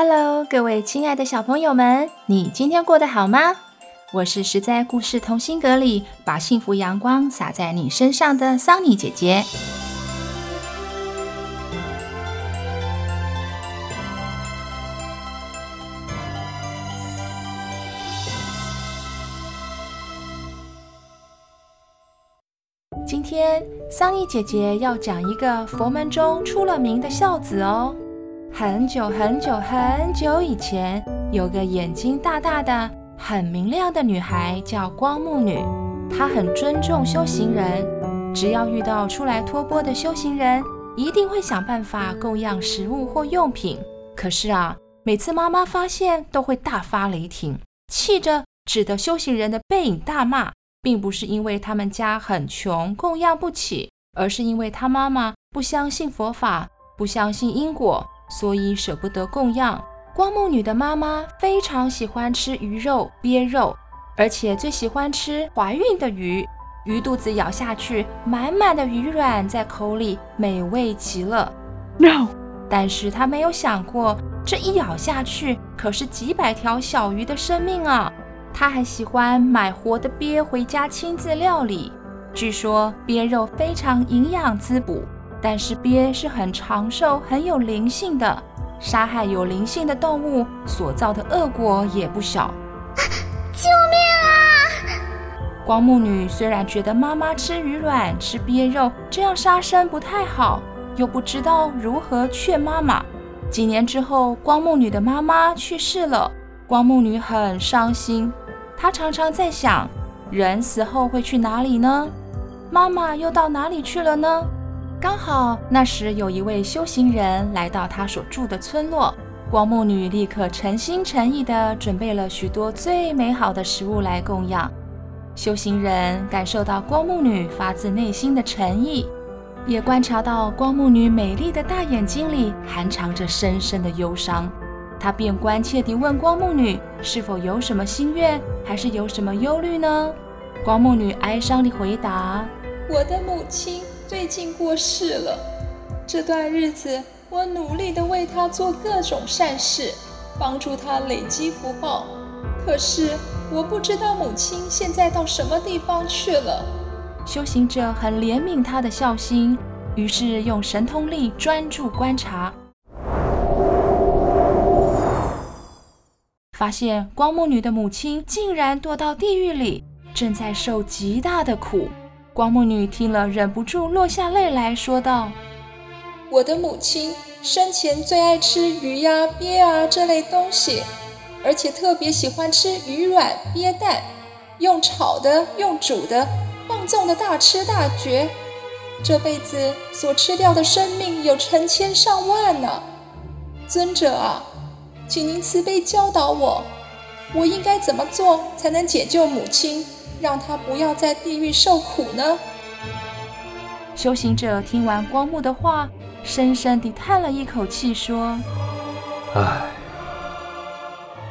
Hello，各位亲爱的小朋友们，你今天过得好吗？我是实在故事同心阁里把幸福阳光洒在你身上的桑尼姐姐。今天桑尼姐姐要讲一个佛门中出了名的孝子哦。很久很久很久以前，有个眼睛大大的、很明亮的女孩，叫光目女。她很尊重修行人，只要遇到出来托钵的修行人，一定会想办法供养食物或用品。可是啊，每次妈妈发现，都会大发雷霆，气着指着修行人的背影大骂，并不是因为他们家很穷，供养不起，而是因为他妈妈不相信佛法，不相信因果。所以舍不得供养。光目女的妈妈非常喜欢吃鱼肉、鳖肉，而且最喜欢吃怀孕的鱼。鱼肚子咬下去，满满的鱼卵在口里，美味极了。No，但是她没有想过，这一咬下去可是几百条小鱼的生命啊！她还喜欢买活的鳖回家亲自料理。据说鳖肉非常营养滋补。但是鳖是很长寿、很有灵性的，杀害有灵性的动物所造的恶果也不小。救命啊！光目女虽然觉得妈妈吃鱼卵、吃鳖肉这样杀生不太好，又不知道如何劝妈妈。几年之后，光目女的妈妈去世了，光目女很伤心。她常常在想，人死后会去哪里呢？妈妈又到哪里去了呢？刚好那时有一位修行人来到他所住的村落，光目女立刻诚心诚意地准备了许多最美好的食物来供养。修行人感受到光目女发自内心的诚意，也观察到光目女美丽的大眼睛里含藏着深深的忧伤，他便关切地问光目女是否有什么心愿，还是有什么忧虑呢？光目女哀伤地回答：“我的母亲。”最近过世了，这段日子我努力地为她做各种善事，帮助她累积福报。可是我不知道母亲现在到什么地方去了。修行者很怜悯她的孝心，于是用神通力专注观察，发现光目女的母亲竟然堕到地狱里，正在受极大的苦。光目女听了，忍不住落下泪来说道：“我的母亲生前最爱吃鱼呀、鳖啊这类东西，而且特别喜欢吃鱼卵、鳖蛋，用炒的、用煮的，放纵的大吃大嚼。这辈子所吃掉的生命有成千上万呢。尊者啊，请您慈悲教导我，我应该怎么做才能解救母亲？”让他不要在地狱受苦呢？修行者听完光目的话，深深地叹了一口气，说：“唉，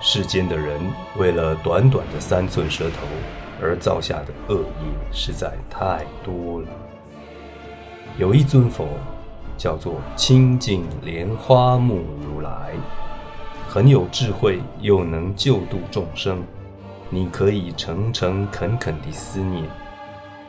世间的人为了短短的三寸舌头而造下的恶业实在太多了。有一尊佛叫做清净莲花目如来，很有智慧，又能救度众生。”你可以诚诚恳恳地思念，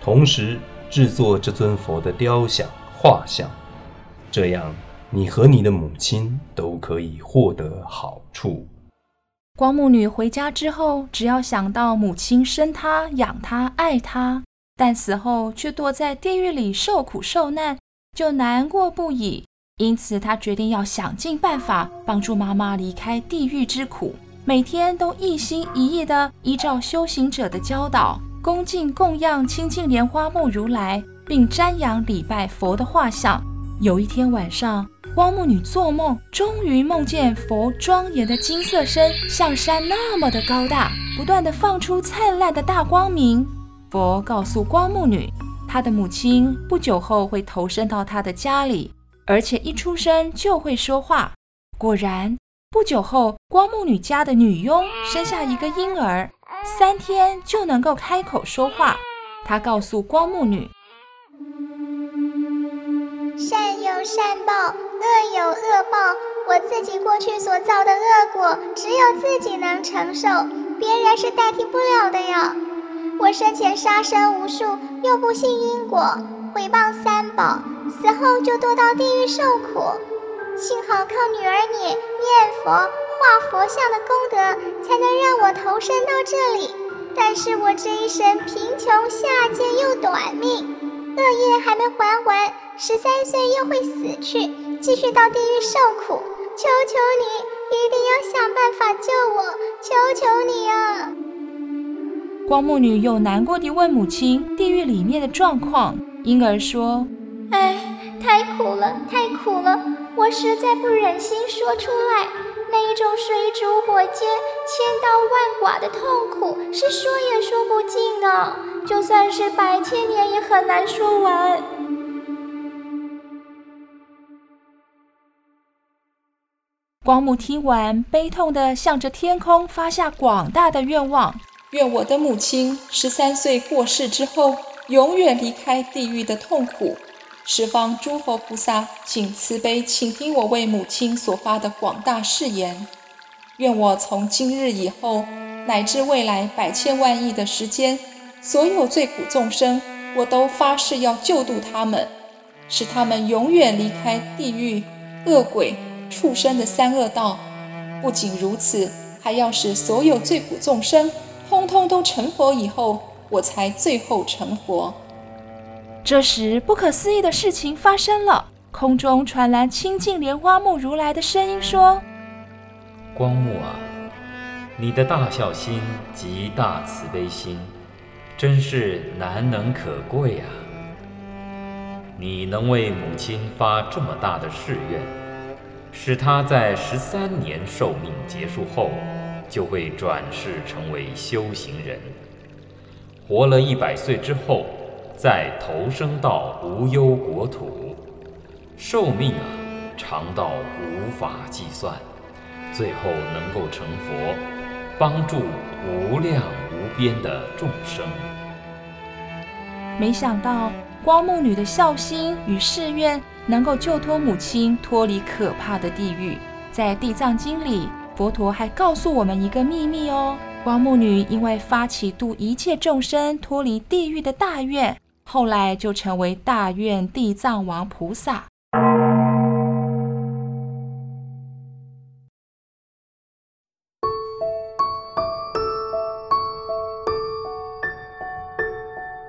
同时制作这尊佛的雕像、画像，这样你和你的母亲都可以获得好处。光目女回家之后，只要想到母亲生她、养她、爱她，但死后却堕在地狱里受苦受难，就难过不已。因此，她决定要想尽办法帮助妈妈离开地狱之苦。每天都一心一意地依照修行者的教导，恭敬供养清净莲花目如来，并瞻仰礼拜佛的画像。有一天晚上，光目女做梦，终于梦见佛庄严的金色身像山那么的高大，不断地放出灿烂的大光明。佛告诉光目女，她的母亲不久后会投生到她的家里，而且一出生就会说话。果然，不久后，光目女家的女佣生下一个婴儿，三天就能够开口说话。她告诉光目女。善有善报，恶有恶报。我自己过去所造的恶果，只有自己能承受，别人是代替不了的呀。我生前杀生无数，又不信因果，毁谤三宝，死后就堕到地狱受苦。幸好靠女儿你念佛、画佛像的功德，才能让我投身到这里。但是我这一生贫穷下贱又短命，恶业还没还完。十三岁又会死去，继续到地狱受苦。求求你，一定要想办法救我！求求你啊！光目女又难过地问母亲地狱里面的状况。婴儿说：“哎，太苦了，太苦了！我实在不忍心说出来。那一种水煮火煎、千刀万剐的痛苦，是说也说不尽的。就算是百千年，也很难说完。”光目听完，悲痛地向着天空发下广大的愿望：愿我的母亲十三岁过世之后，永远离开地狱的痛苦。十方诸佛菩萨，请慈悲请听我为母亲所发的广大誓言。愿我从今日以后，乃至未来百千万亿的时间，所有罪苦众生，我都发誓要救度他们，使他们永远离开地狱恶鬼。畜生的三恶道，不仅如此，还要使所有罪苦众生通通都成佛以后，我才最后成佛。这时，不可思议的事情发生了，空中传来清净莲花目如来的声音说：“光目啊，你的大孝心及大慈悲心，真是难能可贵啊！你能为母亲发这么大的誓愿。”使她在十三年寿命结束后，就会转世成为修行人，活了一百岁之后，再投生到无忧国土，寿命啊长到无法计算，最后能够成佛，帮助无量无边的众生。没想到光目女的孝心与誓愿。能够救脱母亲脱离可怕的地狱，在《地藏经》里，佛陀还告诉我们一个秘密哦。光目女因为发起度一切众生脱离地狱的大愿，后来就成为大愿地藏王菩萨。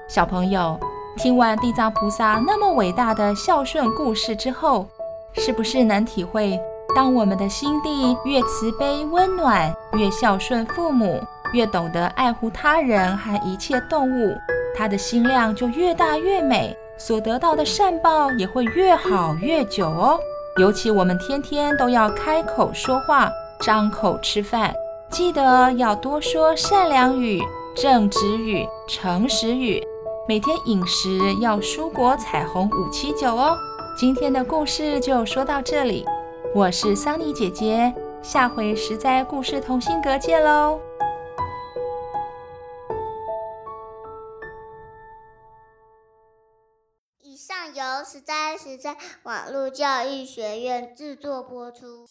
小朋友。听完地藏菩萨那么伟大的孝顺故事之后，是不是能体会，当我们的心地越慈悲温暖，越孝顺父母，越懂得爱护他人和一切动物，他的心量就越大越美，所得到的善报也会越好越久哦。尤其我们天天都要开口说话，张口吃饭，记得要多说善良语、正直语、诚实语。每天饮食要蔬果、彩虹五七九哦。今天的故事就说到这里，我是桑尼姐姐，下回实在故事同心阁见喽。上由实在实在网络教育学院制作播出。